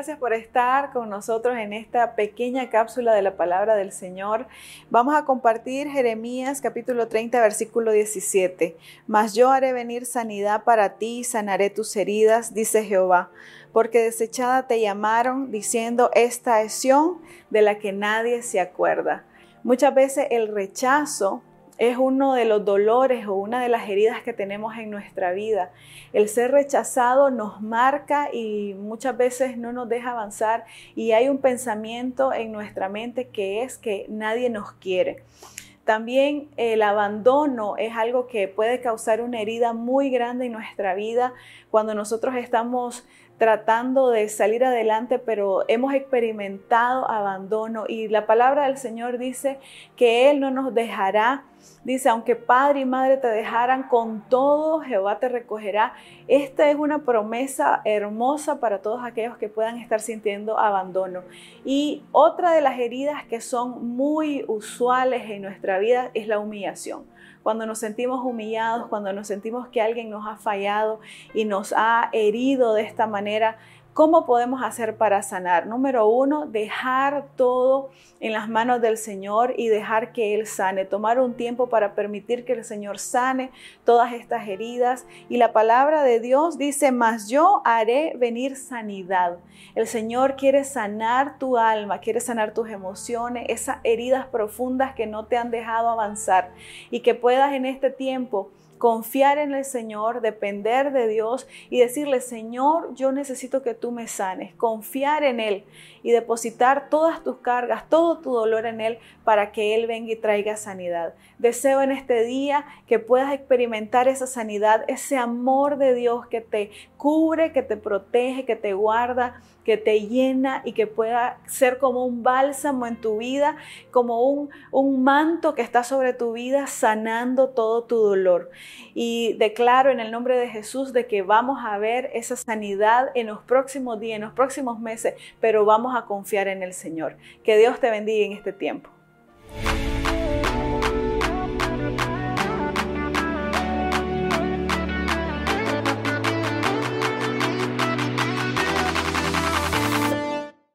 gracias por estar con nosotros en esta pequeña cápsula de la palabra del Señor. Vamos a compartir Jeremías capítulo 30 versículo 17. Mas yo haré venir sanidad para ti, sanaré tus heridas, dice Jehová, porque desechada te llamaron diciendo esta es de la que nadie se acuerda. Muchas veces el rechazo es uno de los dolores o una de las heridas que tenemos en nuestra vida. El ser rechazado nos marca y muchas veces no nos deja avanzar y hay un pensamiento en nuestra mente que es que nadie nos quiere. También el abandono es algo que puede causar una herida muy grande en nuestra vida cuando nosotros estamos tratando de salir adelante, pero hemos experimentado abandono y la palabra del Señor dice que Él no nos dejará. Dice, aunque padre y madre te dejaran, con todo Jehová te recogerá. Esta es una promesa hermosa para todos aquellos que puedan estar sintiendo abandono. Y otra de las heridas que son muy usuales en nuestra vida es la humillación cuando nos sentimos humillados, cuando nos sentimos que alguien nos ha fallado y nos ha herido de esta manera, ¿Cómo podemos hacer para sanar? Número uno, dejar todo en las manos del Señor y dejar que Él sane. Tomar un tiempo para permitir que el Señor sane todas estas heridas. Y la palabra de Dios dice, mas yo haré venir sanidad. El Señor quiere sanar tu alma, quiere sanar tus emociones, esas heridas profundas que no te han dejado avanzar y que puedas en este tiempo confiar en el Señor, depender de Dios y decirle, Señor, yo necesito que tú me sanes, confiar en Él y depositar todas tus cargas, todo tu dolor en Él para que Él venga y traiga sanidad. Deseo en este día que puedas experimentar esa sanidad, ese amor de Dios que te cubre, que te protege, que te guarda, que te llena y que pueda ser como un bálsamo en tu vida, como un, un manto que está sobre tu vida sanando todo tu dolor. Y declaro en el nombre de Jesús de que vamos a ver esa sanidad en los próximos días, en los próximos meses, pero vamos a confiar en el Señor. Que Dios te bendiga en este tiempo.